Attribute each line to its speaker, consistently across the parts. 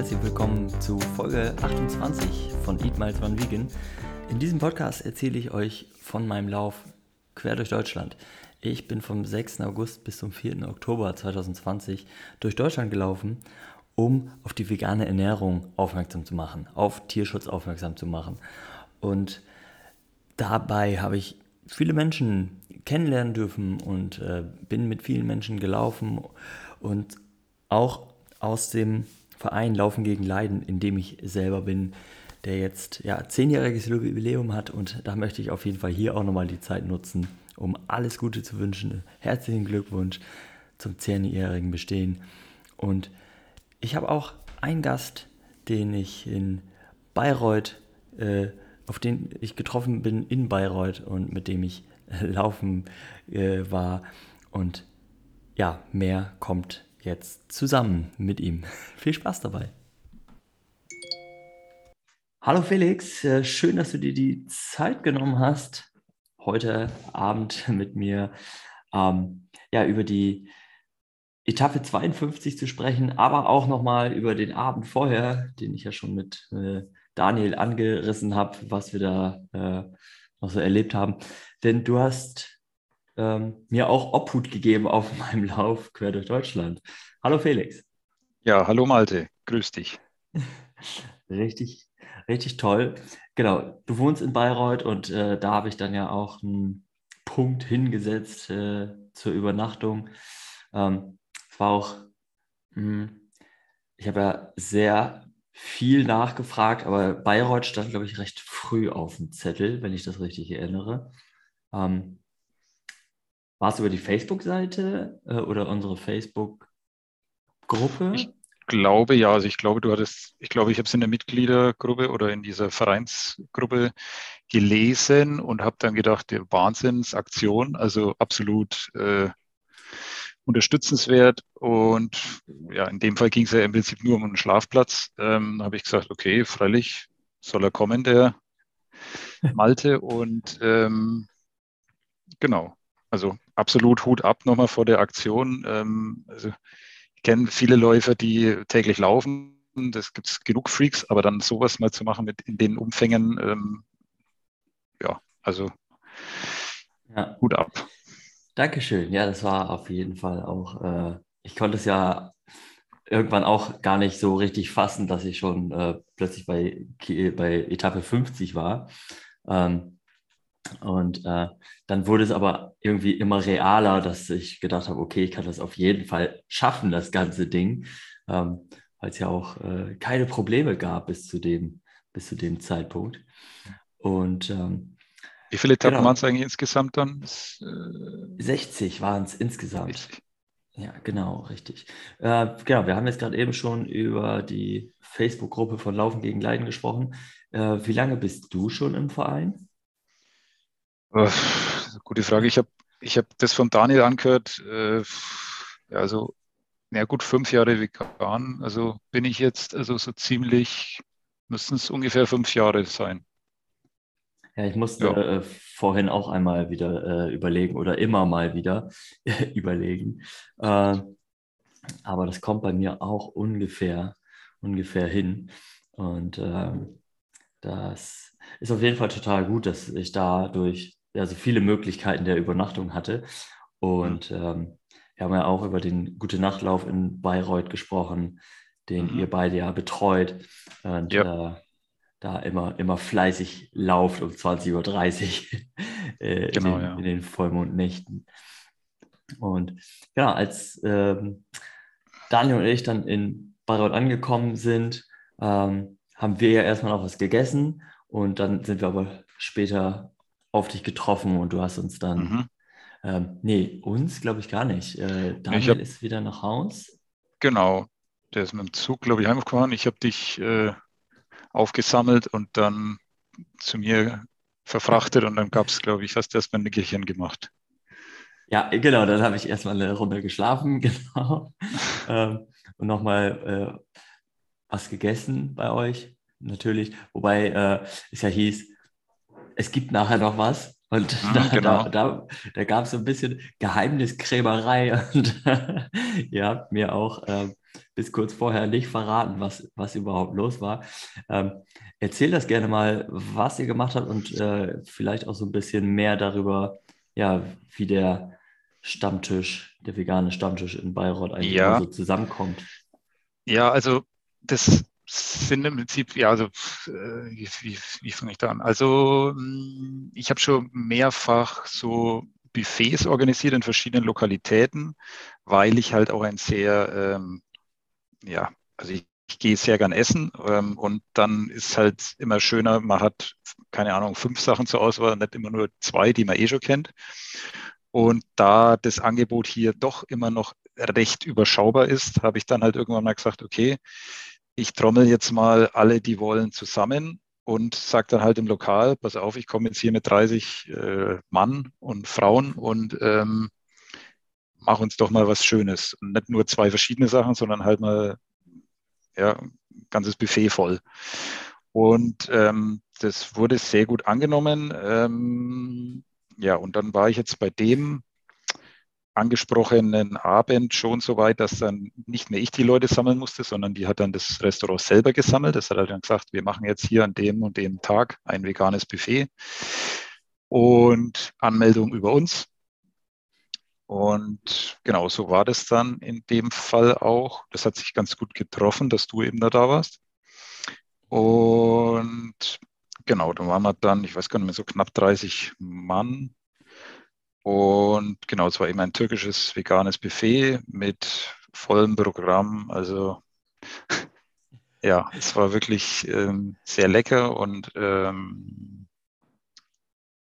Speaker 1: herzlich willkommen zu Folge 28 von Eat Miles One Vegan. In diesem Podcast erzähle ich euch von meinem Lauf quer durch Deutschland. Ich bin vom 6. August bis zum 4. Oktober 2020 durch Deutschland gelaufen, um auf die vegane Ernährung aufmerksam zu machen, auf Tierschutz aufmerksam zu machen. Und dabei habe ich viele Menschen kennenlernen dürfen und äh, bin mit vielen Menschen gelaufen und auch aus dem Verein Laufen gegen Leiden, in dem ich selber bin, der jetzt ja zehnjähriges Jubiläum hat und da möchte ich auf jeden Fall hier auch nochmal die Zeit nutzen, um alles Gute zu wünschen. Herzlichen Glückwunsch zum zehnjährigen Bestehen. Und ich habe auch einen Gast, den ich in Bayreuth, äh, auf den ich getroffen bin in Bayreuth und mit dem ich laufen äh, war. Und ja, mehr kommt jetzt zusammen mit ihm. Viel Spaß dabei. Hallo Felix, äh, schön, dass du dir die Zeit genommen hast, heute Abend mit mir ähm, ja, über die Etappe 52 zu sprechen, aber auch nochmal über den Abend vorher, den ich ja schon mit äh, Daniel angerissen habe, was wir da äh, noch so erlebt haben. Denn du hast ähm, mir auch Obhut gegeben auf meinem Lauf quer durch Deutschland. Hallo Felix.
Speaker 2: Ja, hallo Malte, grüß dich.
Speaker 1: richtig, richtig toll. Genau, du wohnst in Bayreuth und äh, da habe ich dann ja auch einen Punkt hingesetzt äh, zur Übernachtung. Ähm, es war auch, mh, hm, ich habe ja sehr viel nachgefragt, aber Bayreuth stand, glaube ich, recht früh auf dem Zettel, wenn ich das richtig erinnere. Ähm, war es über die Facebook-Seite äh, oder unsere Facebook-Gruppe?
Speaker 2: Ich glaube ja, also ich glaube, du hattest, ich glaube, ich habe es in der Mitgliedergruppe oder in dieser Vereinsgruppe gelesen und habe dann gedacht, der Wahnsinnsaktion, also absolut äh, unterstützenswert. Und ja, in dem Fall ging es ja im Prinzip nur um einen Schlafplatz. Ähm, da habe ich gesagt, okay, freilich soll er kommen, der Malte. Und ähm, genau, also absolut Hut ab nochmal vor der Aktion. Ähm, also ich kenne viele Läufer, die täglich laufen. Das gibt es genug Freaks, aber dann sowas mal zu machen mit in den Umfängen, ähm, ja, also ja. Hut ab.
Speaker 1: Dankeschön. Ja, das war auf jeden Fall auch, äh, ich konnte es ja irgendwann auch gar nicht so richtig fassen, dass ich schon äh, plötzlich bei, bei Etappe 50 war. Ähm, und äh, dann wurde es aber irgendwie immer realer, dass ich gedacht habe, okay, ich kann das auf jeden Fall schaffen, das ganze Ding, ähm, weil es ja auch äh, keine Probleme gab bis zu dem, bis zu dem Zeitpunkt. Und ähm,
Speaker 2: wie viele Etappen genau, waren es eigentlich insgesamt dann?
Speaker 1: Äh, 60 waren es insgesamt. 60. Ja, genau, richtig. Äh, genau, wir haben jetzt gerade eben schon über die Facebook-Gruppe von Laufen gegen Leiden gesprochen. Äh, wie lange bist du schon im Verein?
Speaker 2: Gute Frage. Ich habe ich hab das von Daniel angehört. Äh, also, na gut, fünf Jahre vegan. Also bin ich jetzt, also so ziemlich, müssten es ungefähr fünf Jahre sein.
Speaker 1: Ja, ich musste ja. äh, vorhin auch einmal wieder äh, überlegen oder immer mal wieder überlegen. Äh, aber das kommt bei mir auch ungefähr, ungefähr hin. Und ähm, das ist auf jeden Fall total gut, dass ich dadurch also viele Möglichkeiten der Übernachtung hatte. Und mhm. ähm, wir haben ja auch über den Gute Nachtlauf in Bayreuth gesprochen, den mhm. ihr beide ja betreut. Und ja. äh, da immer, immer fleißig lauft um 20.30 Uhr äh, genau, in, den, ja. in den Vollmondnächten. Und ja, als ähm, Daniel und ich dann in Bayreuth angekommen sind, ähm, haben wir ja erstmal noch was gegessen und dann sind wir aber später auf dich getroffen und du hast uns dann, mhm. ähm, nee, uns glaube ich gar nicht. Äh, Daniel hab, ist wieder nach Haus.
Speaker 2: Genau, der ist mit dem Zug, glaube ich, heimgefahren. Ich habe dich äh, aufgesammelt und dann zu mir verfrachtet und dann gab es, glaube ich, hast du erstmal ein Nickerchen gemacht.
Speaker 1: Ja, genau, dann habe ich erstmal eine Runde geschlafen, genau. ähm, und nochmal äh, was gegessen bei euch, natürlich. Wobei äh, es ja hieß, es gibt nachher noch was. Und mhm, da, genau. da, da, da gab es so ein bisschen Geheimniskrämerei und ihr habt mir auch äh, bis kurz vorher nicht verraten, was, was überhaupt los war. Ähm, erzähl das gerne mal, was ihr gemacht habt und äh, vielleicht auch so ein bisschen mehr darüber, ja, wie der Stammtisch, der vegane Stammtisch in Bayreuth eigentlich ja. so zusammenkommt.
Speaker 2: Ja, also das sind im Prinzip, ja, also äh, wie, wie, fange ich da an? Also hm, ich habe schon mehrfach so Buffets organisiert in verschiedenen Lokalitäten, weil ich halt auch ein sehr, ähm, ja, also ich, ich gehe sehr gern essen ähm, und dann ist halt immer schöner, man hat, keine Ahnung, fünf Sachen zur Auswahl, nicht immer nur zwei, die man eh schon kennt. Und da das Angebot hier doch immer noch recht überschaubar ist, habe ich dann halt irgendwann mal gesagt, okay, ich trommel jetzt mal alle, die wollen, zusammen und sage dann halt im Lokal, pass auf, ich komme jetzt hier mit 30 äh, Mann und Frauen und ähm, mach uns doch mal was Schönes. Und nicht nur zwei verschiedene Sachen, sondern halt mal ja, ganzes Buffet voll. Und ähm, das wurde sehr gut angenommen. Ähm, ja, und dann war ich jetzt bei dem angesprochenen Abend schon so weit, dass dann nicht mehr ich die Leute sammeln musste, sondern die hat dann das Restaurant selber gesammelt. Das hat halt dann gesagt, wir machen jetzt hier an dem und dem Tag ein veganes Buffet und Anmeldung über uns. Und genau so war das dann in dem Fall auch. Das hat sich ganz gut getroffen, dass du eben da, da warst. Und genau, da waren wir dann, ich weiß gar nicht mehr, so knapp 30 Mann und genau, es war eben ein türkisches veganes Buffet mit vollem Programm. Also ja, es war wirklich ähm, sehr lecker und ähm,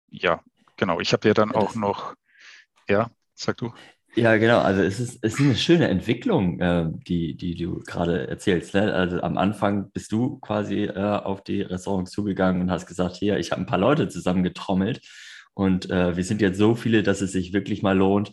Speaker 2: ja, genau. Ich habe ja dann auch noch, ja, sag du.
Speaker 1: Ja, genau. Also es ist, es ist eine schöne Entwicklung, äh, die, die du gerade erzählst. Ne? Also am Anfang bist du quasi äh, auf die Restaurants zugegangen und hast gesagt, hier, ich habe ein paar Leute zusammengetrommelt und äh, wir sind jetzt so viele, dass es sich wirklich mal lohnt,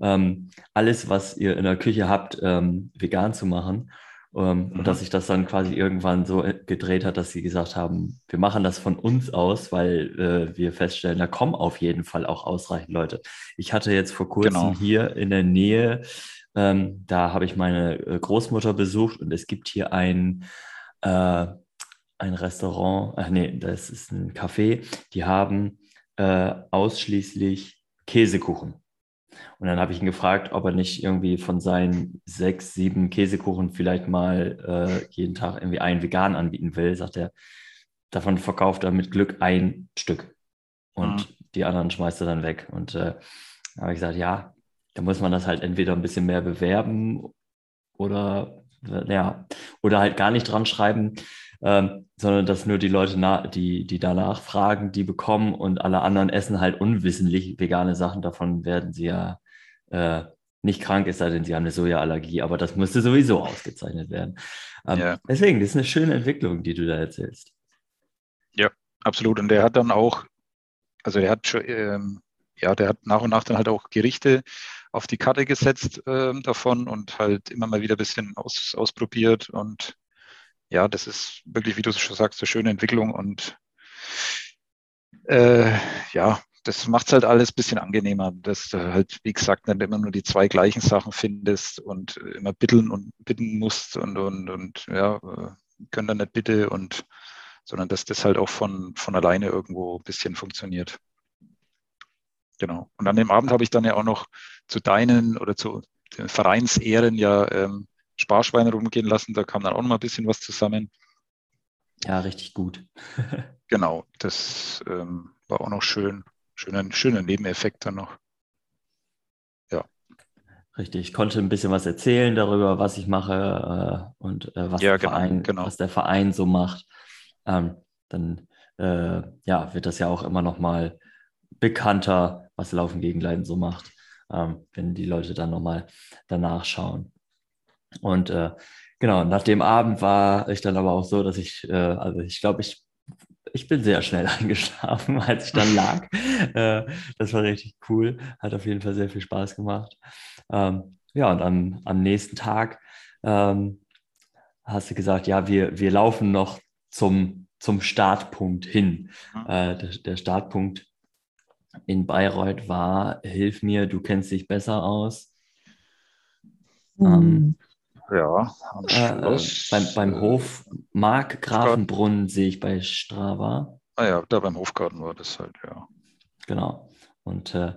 Speaker 1: ähm, alles, was ihr in der Küche habt, ähm, vegan zu machen. Ähm, mhm. Und dass sich das dann quasi irgendwann so äh, gedreht hat, dass sie gesagt haben, wir machen das von uns aus, weil äh, wir feststellen, da kommen auf jeden Fall auch ausreichend Leute. Ich hatte jetzt vor kurzem genau. hier in der Nähe, ähm, da habe ich meine äh, Großmutter besucht und es gibt hier ein, äh, ein Restaurant, ach nee, das ist ein Café, die haben äh, ausschließlich Käsekuchen. Und dann habe ich ihn gefragt, ob er nicht irgendwie von seinen sechs, sieben Käsekuchen vielleicht mal äh, jeden Tag irgendwie einen vegan anbieten will. Sagt er, davon verkauft er mit Glück ein Stück. Und mhm. die anderen schmeißt er dann weg. Und äh, da habe ich gesagt, ja, da muss man das halt entweder ein bisschen mehr bewerben oder, ja, oder halt gar nicht dran schreiben ähm, sondern dass nur die Leute, die, die danach fragen, die bekommen und alle anderen essen halt unwissentlich vegane Sachen. Davon werden sie ja äh, nicht krank, es sei denn, sie haben eine Sojaallergie, aber das müsste sowieso ausgezeichnet werden. Ähm, ja. Deswegen, das ist eine schöne Entwicklung, die du da erzählst.
Speaker 2: Ja, absolut. Und der hat dann auch, also der hat schon, ähm, ja, der hat nach und nach dann halt auch Gerichte auf die Karte gesetzt ähm, davon und halt immer mal wieder ein bisschen aus, ausprobiert und ja, das ist wirklich, wie du schon sagst, eine schöne Entwicklung und äh, ja, das macht es halt alles ein bisschen angenehmer, dass du halt, wie gesagt, nicht immer nur die zwei gleichen Sachen findest und immer bitteln und bitten musst und, und, und ja, können dann nicht bitte und sondern dass das halt auch von, von alleine irgendwo ein bisschen funktioniert. Genau. Und an dem Abend habe ich dann ja auch noch zu deinen oder zu den Vereinsehren ja ähm, Sparschweine rumgehen lassen. Da kam dann auch noch mal ein bisschen was zusammen.
Speaker 1: Ja, richtig gut.
Speaker 2: genau, das ähm, war auch noch schön. Schöner, schöner Nebeneffekt dann noch.
Speaker 1: Ja. Richtig, ich konnte ein bisschen was erzählen darüber, was ich mache äh, und äh, was, ja, der genau, Verein, genau. was der Verein so macht. Ähm, dann äh, ja, wird das ja auch immer noch mal bekannter, was Laufen gegen Leiden so macht, ähm, wenn die Leute dann noch mal danach schauen. Und äh, genau, nach dem Abend war ich dann aber auch so, dass ich, äh, also ich glaube, ich, ich bin sehr schnell eingeschlafen, als ich dann lag. äh, das war richtig cool, hat auf jeden Fall sehr viel Spaß gemacht. Ähm, ja, und am, am nächsten Tag ähm, hast du gesagt, ja, wir, wir laufen noch zum, zum Startpunkt hin. Mhm. Äh, der, der Startpunkt in Bayreuth war, hilf mir, du kennst dich besser aus.
Speaker 2: Ähm, ja,
Speaker 1: äh. Äh, beim, beim Hof Mark Grafenbrunn sehe ich bei Strava.
Speaker 2: Ah ja, da beim Hofgarten war das halt, ja.
Speaker 1: Genau. Und äh,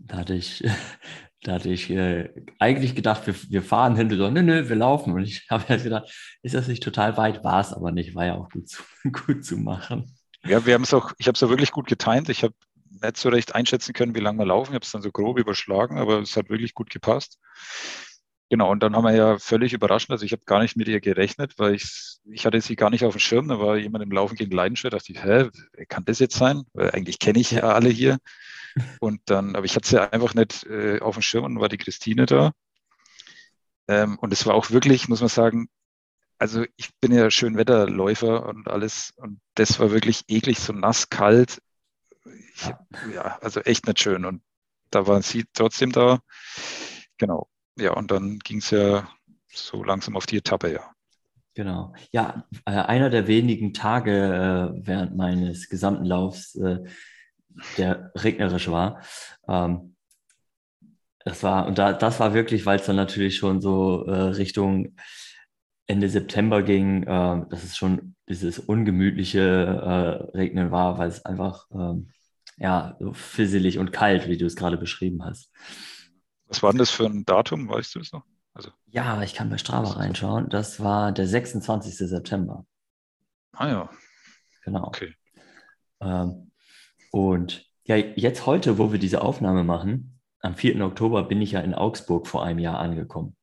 Speaker 1: da hatte ich, da hatte ich äh, eigentlich gedacht, wir, wir fahren hin. So, nö, nö, wir laufen. Und ich habe halt gedacht, ist das nicht total weit? War es aber nicht, war ja auch gut zu, gut zu machen.
Speaker 2: Ja, wir haben es auch, ich habe es auch wirklich gut getimt. Ich habe nicht so recht einschätzen können, wie lange wir laufen. Ich habe es dann so grob überschlagen, aber es hat wirklich gut gepasst. Genau, und dann haben wir ja völlig überraschend, also ich habe gar nicht mit ihr gerechnet, weil ich, ich hatte sie gar nicht auf dem Schirm, da war jemand im Laufen gegen Leidenschaft, dachte ich, hä, wer kann das jetzt sein? Weil eigentlich kenne ich ja alle hier. Und dann, aber ich hatte sie einfach nicht äh, auf dem Schirm und war die Christine da. Ähm, und es war auch wirklich, muss man sagen, also ich bin ja Schönwetterläufer und alles und das war wirklich eklig, so nass, kalt. Ich, ja, also echt nicht schön. Und da waren sie trotzdem da. Genau. Ja, und dann ging es ja so langsam auf die Etappe, ja.
Speaker 1: Genau. Ja, äh, einer der wenigen Tage äh, während meines gesamten Laufs, äh, der regnerisch war. Ähm, das war, und da, das war wirklich, weil es dann natürlich schon so Richtung Ende September ging, äh, dass es schon dieses ungemütliche Regnen war, weil es einfach ähm, ja, so fisselig und kalt, wie du es gerade beschrieben hast.
Speaker 2: Was war denn das für ein Datum, weißt du es noch?
Speaker 1: Also, ja, ich kann bei Strava reinschauen. Das war der 26. September.
Speaker 2: Ah ja.
Speaker 1: Genau. Okay. Ähm, und ja, jetzt heute, wo wir diese Aufnahme machen, am 4. Oktober bin ich ja in Augsburg vor einem Jahr angekommen.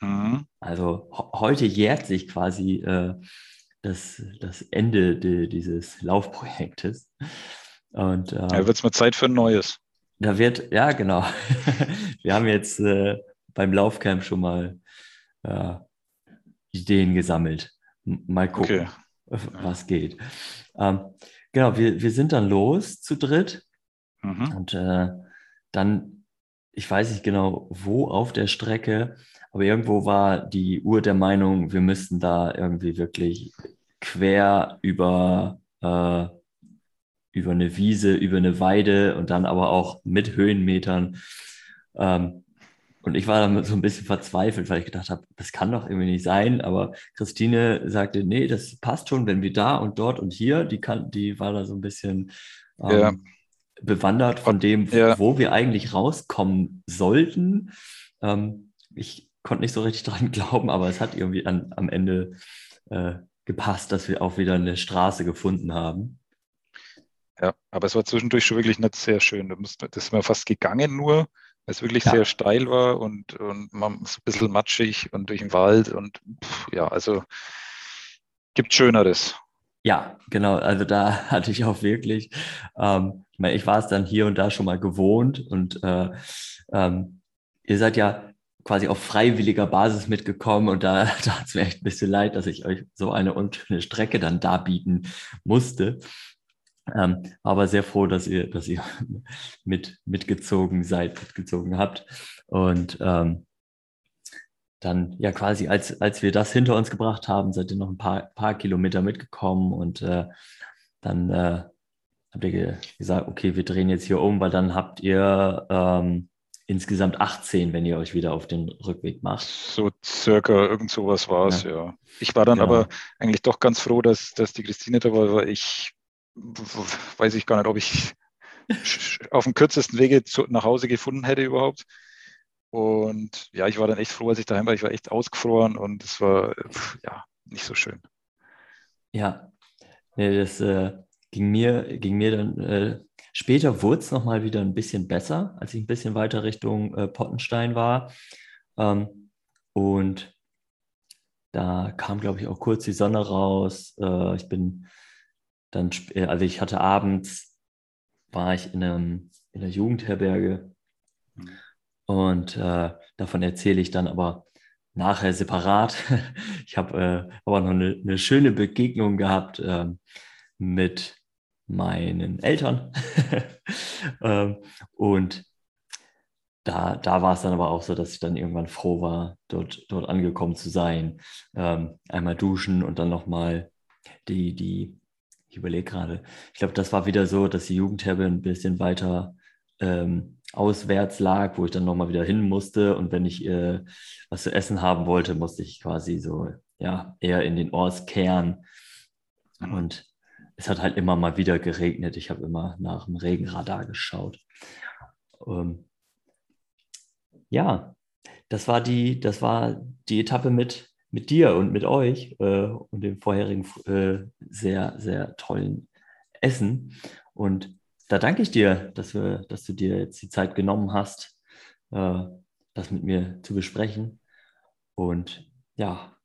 Speaker 1: Mhm. Also heute jährt sich quasi äh, das, das Ende de, dieses Laufprojektes. Und,
Speaker 2: äh, ja, wird es mal Zeit für ein neues.
Speaker 1: Da wird, ja, genau. Wir haben jetzt äh, beim Laufcamp schon mal äh, Ideen gesammelt. Mal gucken, okay. was geht. Ähm, genau, wir, wir sind dann los zu dritt. Mhm. Und äh, dann, ich weiß nicht genau, wo auf der Strecke, aber irgendwo war die Uhr der Meinung, wir müssten da irgendwie wirklich quer über äh, über eine Wiese, über eine Weide und dann aber auch mit Höhenmetern. Ähm, und ich war dann so ein bisschen verzweifelt, weil ich gedacht habe, das kann doch irgendwie nicht sein. Aber Christine sagte, nee, das passt schon, wenn wir da und dort und hier, die, kann, die war da so ein bisschen ähm, ja. bewandert von dem, ja. wo wir eigentlich rauskommen sollten. Ähm, ich konnte nicht so richtig dran glauben, aber es hat irgendwie an, am Ende äh, gepasst, dass wir auch wieder eine Straße gefunden haben.
Speaker 2: Ja, aber es war zwischendurch schon wirklich nicht sehr schön. Das ist mir fast gegangen nur, weil es wirklich ja. sehr steil war und, und man so ein bisschen matschig und durch den Wald und pff, ja, also gibt Schöneres.
Speaker 1: Ja, genau. Also da hatte ich auch wirklich, ähm, ich, meine, ich war es dann hier und da schon mal gewohnt und äh, ähm, ihr seid ja quasi auf freiwilliger Basis mitgekommen und da, hat es mir echt ein bisschen leid, dass ich euch so eine unschöne Strecke dann darbieten musste. Ähm, aber sehr froh, dass ihr, dass ihr mit, mitgezogen seid, mitgezogen habt. Und ähm, dann ja quasi, als, als wir das hinter uns gebracht haben, seid ihr noch ein paar, paar Kilometer mitgekommen und äh, dann äh, habt ihr gesagt, okay, wir drehen jetzt hier um, weil dann habt ihr ähm, insgesamt 18, wenn ihr euch wieder auf den Rückweg macht.
Speaker 2: So circa, irgend sowas war es, ja. ja. Ich war dann genau. aber eigentlich doch ganz froh, dass, dass die Christine da war, weil ich weiß ich gar nicht, ob ich auf dem kürzesten Wege zu, nach Hause gefunden hätte überhaupt. Und ja, ich war dann echt froh, als ich daheim war. Ich war echt ausgefroren und es war ja nicht so schön.
Speaker 1: Ja, nee, das äh, ging, mir, ging mir dann. Äh, später wurde es nochmal wieder ein bisschen besser, als ich ein bisschen weiter Richtung äh, Pottenstein war. Ähm, und da kam, glaube ich, auch kurz die Sonne raus. Äh, ich bin dann, äh, also ich hatte abends, war ich in, einem, in einer Jugendherberge und äh, davon erzähle ich dann aber nachher separat. ich habe äh, aber noch eine, eine, schöne Begegnung gehabt äh, mit meinen Eltern. ähm, und da, da war es dann aber auch so, dass ich dann irgendwann froh war, dort, dort angekommen zu sein. Ähm, einmal duschen und dann nochmal die, die ich überlege gerade. Ich glaube, das war wieder so, dass die Jugendherbe ein bisschen weiter ähm, auswärts lag, wo ich dann nochmal wieder hin musste. Und wenn ich äh, was zu essen haben wollte, musste ich quasi so, ja, eher in den Ortskern. Und es hat halt immer mal wieder geregnet. Ich habe immer nach dem Regenradar geschaut. Ähm, ja, das war die, das war die Etappe mit, mit dir und mit euch äh, und dem vorherigen äh, sehr, sehr tollen Essen. Und da danke ich dir, dass, wir, dass du dir jetzt die Zeit genommen hast, äh, das mit mir zu besprechen. Und ja,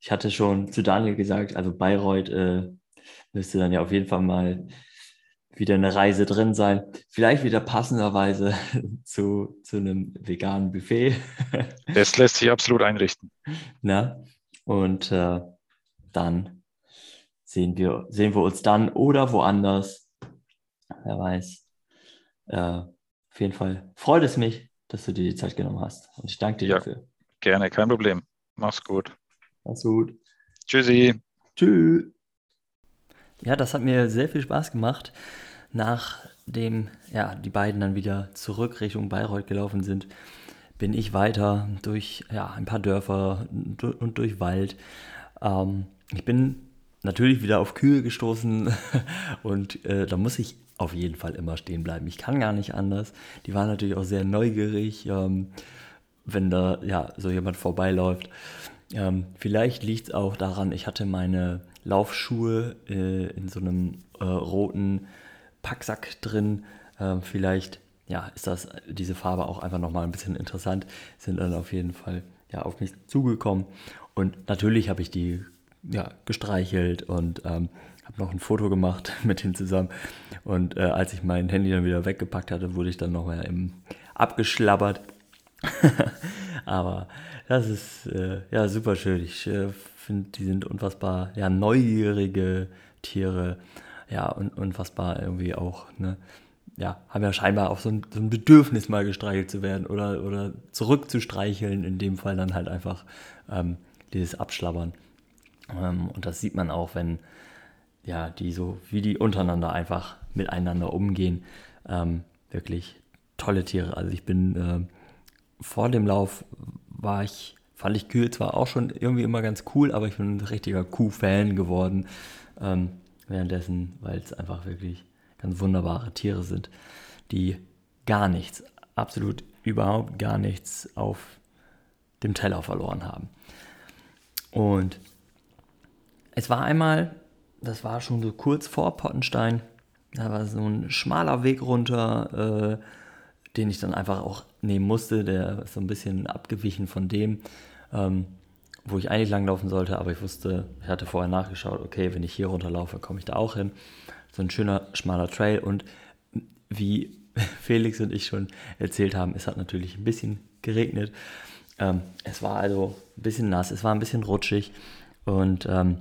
Speaker 1: ich hatte schon zu Daniel gesagt, also Bayreuth äh, müsste dann ja auf jeden Fall mal wieder eine Reise drin sein. Vielleicht wieder passenderweise zu, zu einem veganen Buffet.
Speaker 2: Das lässt sich absolut einrichten.
Speaker 1: Na? Und äh, dann sehen wir, sehen wir uns dann oder woanders wer weiß. Äh, auf jeden Fall freut es mich, dass du dir die Zeit genommen hast. Und ich danke dir ja, dafür.
Speaker 2: Gerne, kein Problem. Mach's gut.
Speaker 1: Mach's gut.
Speaker 2: Tschüssi.
Speaker 1: Tschüss. Ja, das hat mir sehr viel Spaß gemacht. Nachdem ja, die beiden dann wieder zurück Richtung Bayreuth gelaufen sind, bin ich weiter durch ja, ein paar Dörfer und durch Wald. Ähm, ich bin natürlich wieder auf Kühe gestoßen und äh, da muss ich auf jeden Fall immer stehen bleiben. Ich kann gar nicht anders. Die waren natürlich auch sehr neugierig, ähm, wenn da ja so jemand vorbeiläuft. Ähm, vielleicht liegt es auch daran, ich hatte meine Laufschuhe äh, in so einem äh, roten Packsack drin. Ähm, vielleicht ja, ist das diese Farbe auch einfach nochmal ein bisschen interessant. Sind dann auf jeden Fall ja, auf mich zugekommen. Und natürlich habe ich die ja, gestreichelt und ähm, habe noch ein Foto gemacht mit ihm zusammen. Und äh, als ich mein Handy dann wieder weggepackt hatte, wurde ich dann nochmal abgeschlabbert. Aber das ist äh, ja super schön. Ich äh, finde, die sind unfassbar ja, neugierige Tiere. Ja, und unfassbar irgendwie auch, ne? Ja, haben ja scheinbar auch so ein, so ein Bedürfnis, mal gestreichelt zu werden oder, oder zurückzustreicheln. In dem Fall dann halt einfach ähm, dieses Abschlabbern. Ähm, und das sieht man auch, wenn ja, die so, wie die untereinander einfach miteinander umgehen. Ähm, wirklich tolle Tiere. Also ich bin äh, vor dem Lauf war ich, fand ich Kühe zwar auch schon irgendwie immer ganz cool, aber ich bin ein richtiger Kuh-Fan geworden. Ähm, währenddessen, weil es einfach wirklich ganz wunderbare Tiere sind, die gar nichts, absolut überhaupt gar nichts auf dem Teller verloren haben. Und es war einmal das war schon so kurz vor Pottenstein. Da war so ein schmaler Weg runter, äh, den ich dann einfach auch nehmen musste. Der ist so ein bisschen abgewichen von dem, ähm, wo ich eigentlich langlaufen sollte. Aber ich wusste, ich hatte vorher nachgeschaut, okay, wenn ich hier runterlaufe, komme ich da auch hin. So ein schöner, schmaler Trail. Und wie Felix und ich schon erzählt haben, es hat natürlich ein bisschen geregnet. Ähm, es war also ein bisschen nass, es war ein bisschen rutschig. Und ähm,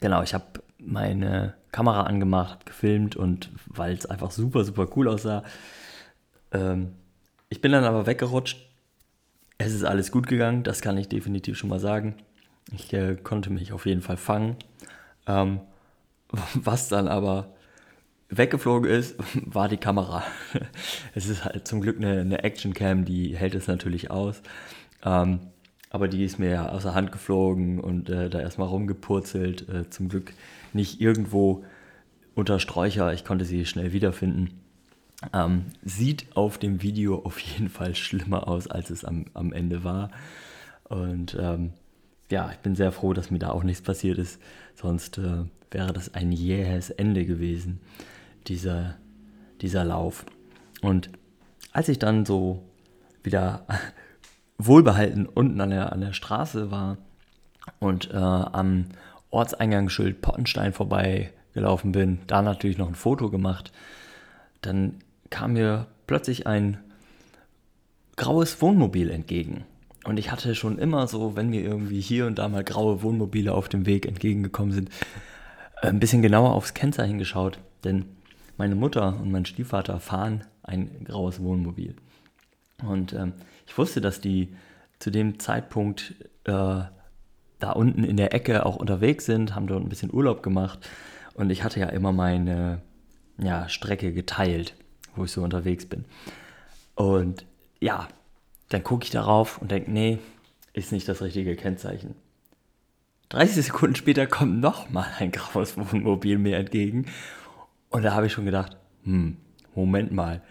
Speaker 1: genau, ich habe meine Kamera angemacht, gefilmt und weil es einfach super, super cool aussah. Ähm, ich bin dann aber weggerutscht. Es ist alles gut gegangen, das kann ich definitiv schon mal sagen. Ich äh, konnte mich auf jeden Fall fangen. Ähm, was dann aber weggeflogen ist, war die Kamera. es ist halt zum Glück eine, eine Action-Cam, die hält es natürlich aus. Ähm, aber die ist mir ja aus der Hand geflogen und äh, da erstmal rumgepurzelt. Äh, zum Glück nicht irgendwo unter Sträucher. Ich konnte sie schnell wiederfinden. Ähm, sieht auf dem Video auf jeden Fall schlimmer aus, als es am, am Ende war. Und ähm, ja, ich bin sehr froh, dass mir da auch nichts passiert ist. Sonst äh, wäre das ein jähes Ende gewesen, dieser, dieser Lauf. Und als ich dann so wieder wohlbehalten unten an der, an der Straße war und äh, am Ortseingangsschild Pottenstein vorbeigelaufen bin, da natürlich noch ein Foto gemacht, dann kam mir plötzlich ein graues Wohnmobil entgegen. Und ich hatte schon immer so, wenn mir irgendwie hier und da mal graue Wohnmobile auf dem Weg entgegengekommen sind, ein bisschen genauer aufs Kennzeichen geschaut. Denn meine Mutter und mein Stiefvater fahren ein graues Wohnmobil. Und ähm, ich wusste, dass die zu dem Zeitpunkt äh, da unten in der Ecke auch unterwegs sind, haben dort ein bisschen Urlaub gemacht Und ich hatte ja immer meine ja, Strecke geteilt, wo ich so unterwegs bin. Und ja, dann gucke ich darauf und denke, nee, ist nicht das richtige Kennzeichen. 30 Sekunden später kommt nochmal ein graues Wohnmobil mir entgegen. Und da habe ich schon gedacht, hm, Moment mal.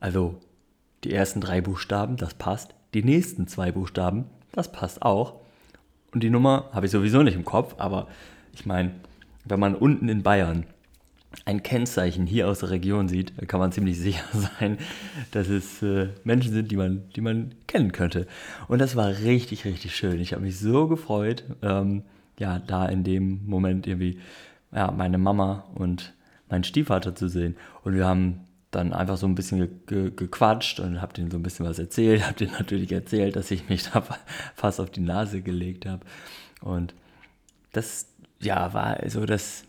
Speaker 1: Also die ersten drei Buchstaben, das passt. Die nächsten zwei Buchstaben, das passt auch. Und die Nummer habe ich sowieso nicht im Kopf, aber ich meine, wenn man unten in Bayern ein Kennzeichen hier aus der Region sieht, kann man ziemlich sicher sein, dass es äh, Menschen sind, die man, die man kennen könnte. Und das war richtig, richtig schön. Ich habe mich so gefreut, ähm, ja, da in dem Moment irgendwie ja, meine Mama und meinen Stiefvater zu sehen. Und wir haben dann einfach so ein bisschen ge ge gequatscht und habe denen so ein bisschen was erzählt. Habe denen natürlich erzählt, dass ich mich da fast auf die Nase gelegt habe. Und das, ja, war so das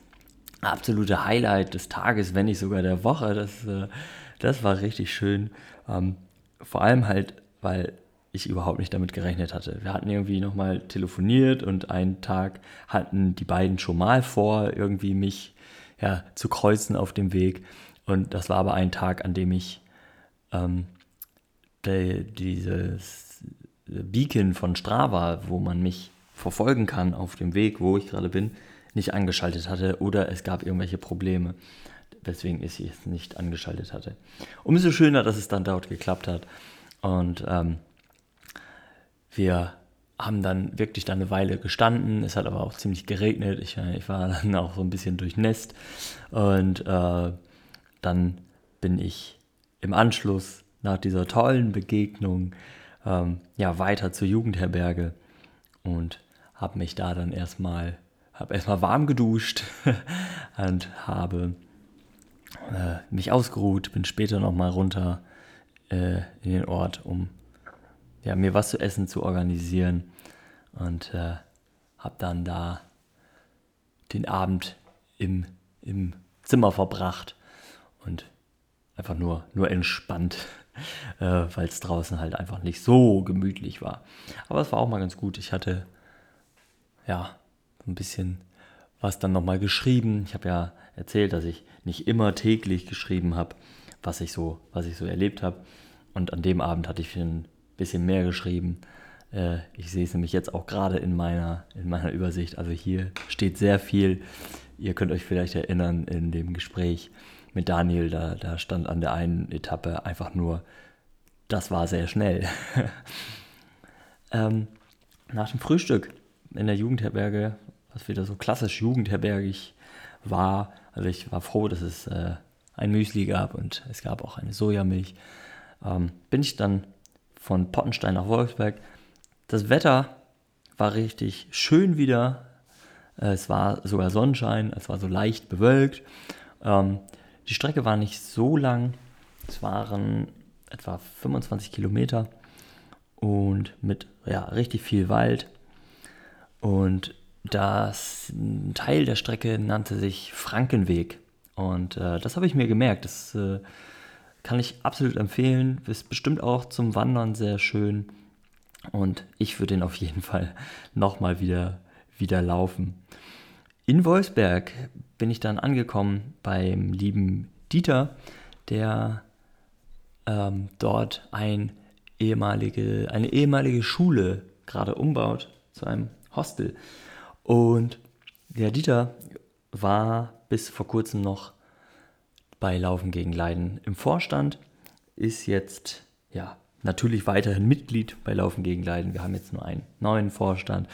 Speaker 1: absolute Highlight des Tages, wenn nicht sogar der Woche. Das, äh, das war richtig schön. Ähm, vor allem halt, weil ich überhaupt nicht damit gerechnet hatte. Wir hatten irgendwie nochmal telefoniert und einen Tag hatten die beiden schon mal vor, irgendwie mich ja, zu kreuzen auf dem Weg. Und das war aber ein Tag, an dem ich ähm, de, dieses Beacon von Strava, wo man mich verfolgen kann auf dem Weg, wo ich gerade bin, nicht angeschaltet hatte oder es gab irgendwelche Probleme, weswegen ich es nicht angeschaltet hatte. Umso schöner, dass es dann dort geklappt hat. Und ähm, wir haben dann wirklich dann eine Weile gestanden. Es hat aber auch ziemlich geregnet. Ich, äh, ich war dann auch so ein bisschen durchnässt. Und äh, dann bin ich im Anschluss nach dieser tollen Begegnung ähm, ja weiter zur Jugendherberge und habe mich da dann erstmal habe erstmal warm geduscht und habe äh, mich ausgeruht, bin später nochmal runter äh, in den Ort, um ja, mir was zu essen zu organisieren und äh, habe dann da den Abend im, im Zimmer verbracht und einfach nur, nur entspannt, äh, weil es draußen halt einfach nicht so gemütlich war. Aber es war auch mal ganz gut. Ich hatte ja ein bisschen was dann nochmal geschrieben. Ich habe ja erzählt, dass ich nicht immer täglich geschrieben habe, was ich so, was ich so erlebt habe. Und an dem Abend hatte ich ein bisschen mehr geschrieben. Äh, ich sehe es nämlich jetzt auch gerade in meiner, in meiner Übersicht. Also hier steht sehr viel. Ihr könnt euch vielleicht erinnern in dem Gespräch mit Daniel, da, da stand an der einen Etappe einfach nur, das war sehr schnell. ähm, nach dem Frühstück in der Jugendherberge was wieder so klassisch jugendherbergig war. Also ich war froh, dass es äh, ein Müsli gab und es gab auch eine Sojamilch. Ähm, bin ich dann von Pottenstein nach Wolfsberg. Das Wetter war richtig schön wieder. Äh, es war sogar Sonnenschein, es war so leicht bewölkt. Ähm, die Strecke war nicht so lang. Es waren etwa 25 Kilometer und mit ja, richtig viel Wald. Und das ein Teil der Strecke nannte sich Frankenweg. Und äh, das habe ich mir gemerkt. Das äh, kann ich absolut empfehlen. Ist bestimmt auch zum Wandern sehr schön. Und ich würde den auf jeden Fall nochmal wieder, wieder laufen. In Wolfsberg bin ich dann angekommen beim lieben Dieter, der ähm, dort ein ehemalige, eine ehemalige Schule gerade umbaut zu einem Hostel. Und der Dieter war bis vor kurzem noch bei Laufen gegen Leiden im Vorstand, ist jetzt ja natürlich weiterhin Mitglied bei Laufen gegen Leiden. Wir haben jetzt nur einen neuen Vorstand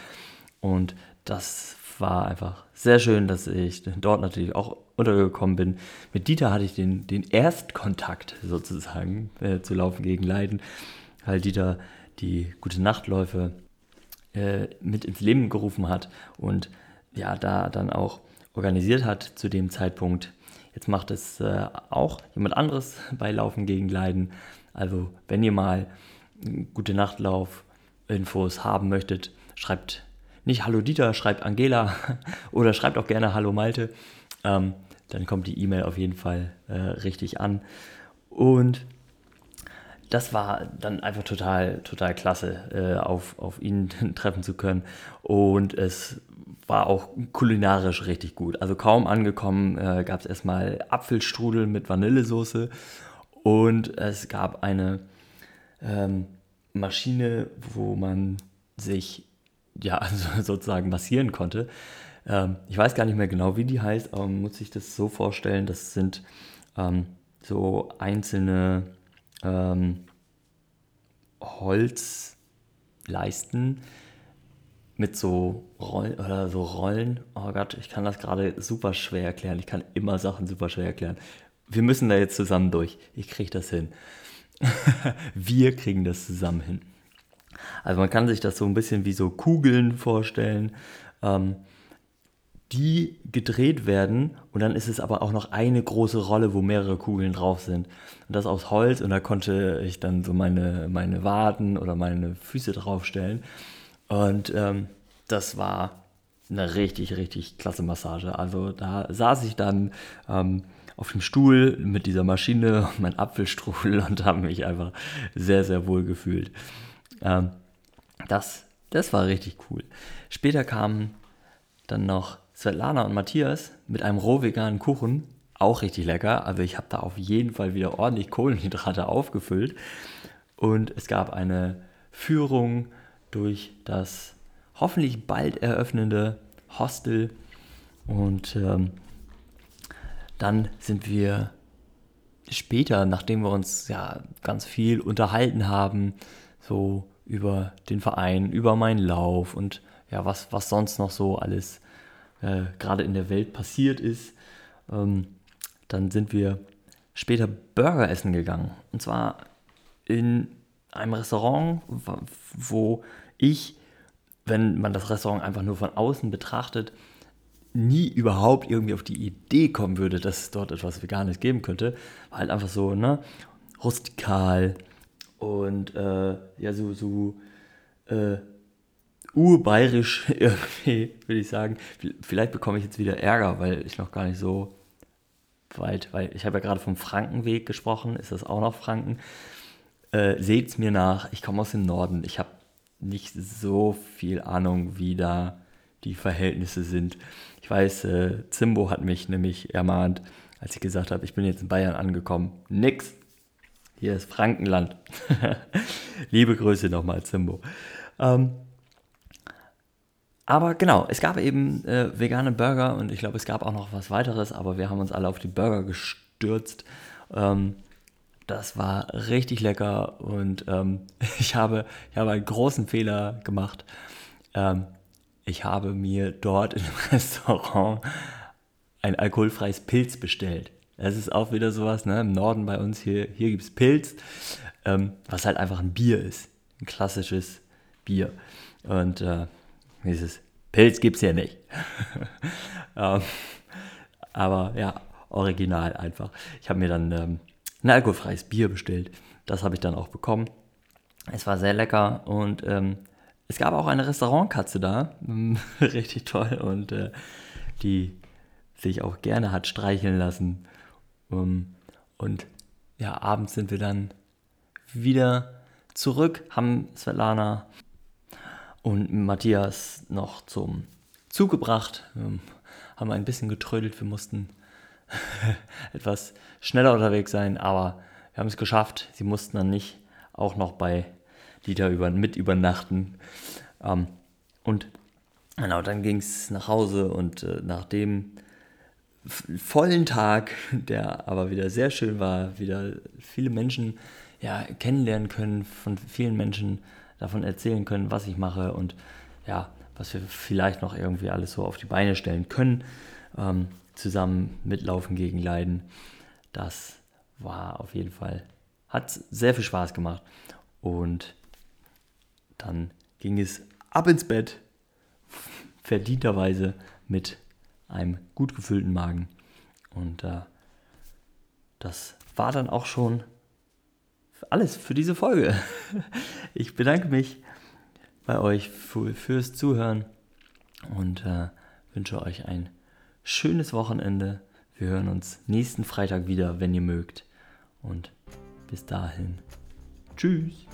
Speaker 1: und das war einfach sehr schön, dass ich dort natürlich auch untergekommen bin. Mit Dieter hatte ich den, den Erstkontakt sozusagen äh, zu Laufen gegen Leiden, weil Dieter die gute Nachtläufe äh, mit ins Leben gerufen hat und ja, da dann auch organisiert hat zu dem Zeitpunkt. Jetzt macht es äh, auch jemand anderes bei Laufen gegen Leiden. Also wenn ihr mal gute Nachtlauf-Infos haben möchtet, schreibt nicht Hallo Dieter, schreibt Angela oder schreibt auch gerne Hallo Malte. Ähm, dann kommt die E-Mail auf jeden Fall äh, richtig an. Und das war dann einfach total, total klasse, äh, auf, auf ihn treffen zu können. Und es war auch kulinarisch richtig gut. Also kaum angekommen äh, gab es erstmal Apfelstrudel mit Vanillesoße und es gab eine ähm, Maschine, wo man sich ja also sozusagen massieren konnte. Ähm, ich weiß gar nicht mehr genau, wie die heißt, aber man muss sich das so vorstellen, das sind ähm, so einzelne ähm, Holzleisten mit so Rollen oder so Rollen. Oh Gott, ich kann das gerade super schwer erklären. Ich kann immer Sachen super schwer erklären. Wir müssen da jetzt zusammen durch. Ich kriege das hin. Wir kriegen das zusammen hin. Also man kann sich das so ein bisschen wie so Kugeln vorstellen. Ähm, die gedreht werden und dann ist es aber auch noch eine große Rolle, wo mehrere Kugeln drauf sind. Und das aus Holz und da konnte ich dann so meine, meine Waden oder meine Füße draufstellen. Und ähm, das war eine richtig, richtig klasse Massage. Also da saß ich dann ähm, auf dem Stuhl mit dieser Maschine und mein Apfelstrudel und habe mich einfach sehr, sehr wohl gefühlt. Ähm, das, das war richtig cool. Später kamen dann noch Svetlana und Matthias mit einem roh veganen Kuchen. Auch richtig lecker. Also ich habe da auf jeden Fall wieder ordentlich Kohlenhydrate aufgefüllt. Und es gab eine Führung durch das hoffentlich bald eröffnende Hostel. Und ähm, dann sind wir später, nachdem wir uns ja ganz viel unterhalten haben, so über den Verein, über meinen Lauf und ja, was, was sonst noch so alles äh, gerade in der Welt passiert ist. Ähm, dann sind wir später Burger essen gegangen. Und zwar in einem Restaurant, wo ich, wenn man das Restaurant einfach nur von außen betrachtet, nie überhaupt irgendwie auf die Idee kommen würde, dass es dort etwas Veganes geben könnte. War halt einfach so, ne, rustikal und äh, ja, so, so äh, urbayerisch irgendwie, würde ich sagen. Vielleicht bekomme ich jetzt wieder Ärger, weil ich noch gar nicht so weit, weil ich habe ja gerade vom Frankenweg gesprochen, ist das auch noch Franken? Äh, Seht's mir nach, ich komme aus dem Norden, ich habe nicht so viel Ahnung, wie da die Verhältnisse sind. Ich weiß, äh, Zimbo hat mich nämlich ermahnt, als ich gesagt habe, ich bin jetzt in Bayern angekommen. Nix. Hier ist Frankenland. Liebe Grüße nochmal, Zimbo. Ähm, aber genau, es gab eben äh, vegane Burger und ich glaube, es gab auch noch was weiteres, aber wir haben uns alle auf die Burger gestürzt. Ähm, das war richtig lecker und ähm, ich, habe, ich habe einen großen Fehler gemacht. Ähm, ich habe mir dort im Restaurant ein alkoholfreies Pilz bestellt. Das ist auch wieder sowas, ne? Im Norden bei uns hier, hier gibt es Pilz, ähm, was halt einfach ein Bier ist. Ein klassisches Bier. Und äh, dieses Pilz gibt es ja nicht. ähm, aber ja, original einfach. Ich habe mir dann ähm, ein alkoholfreies Bier bestellt. Das habe ich dann auch bekommen. Es war sehr lecker und ähm, es gab auch eine Restaurantkatze da. Richtig toll und äh, die sich auch gerne hat streicheln lassen. Um, ähm, und ja, abends sind wir dann wieder zurück, haben Svetlana und Matthias noch zum Zug gebracht. Wir haben ein bisschen getrödelt, wir mussten etwas schneller unterwegs sein, aber wir haben es geschafft. Sie mussten dann nicht auch noch bei Dieter über, mit übernachten. Ähm, und genau, dann ging es nach Hause und äh, nach dem vollen Tag, der aber wieder sehr schön war, wieder viele Menschen ja, kennenlernen können, von vielen Menschen davon erzählen können, was ich mache und ja, was wir vielleicht noch irgendwie alles so auf die Beine stellen können. Ähm, zusammen mitlaufen gegen Leiden. Das war auf jeden Fall, hat sehr viel Spaß gemacht. Und dann ging es ab ins Bett, verdienterweise mit einem gut gefüllten Magen. Und äh, das war dann auch schon alles für diese Folge. Ich bedanke mich bei euch für, fürs Zuhören und äh, wünsche euch ein schönes Wochenende. Wir hören uns nächsten Freitag wieder, wenn ihr mögt. Und bis dahin. Tschüss.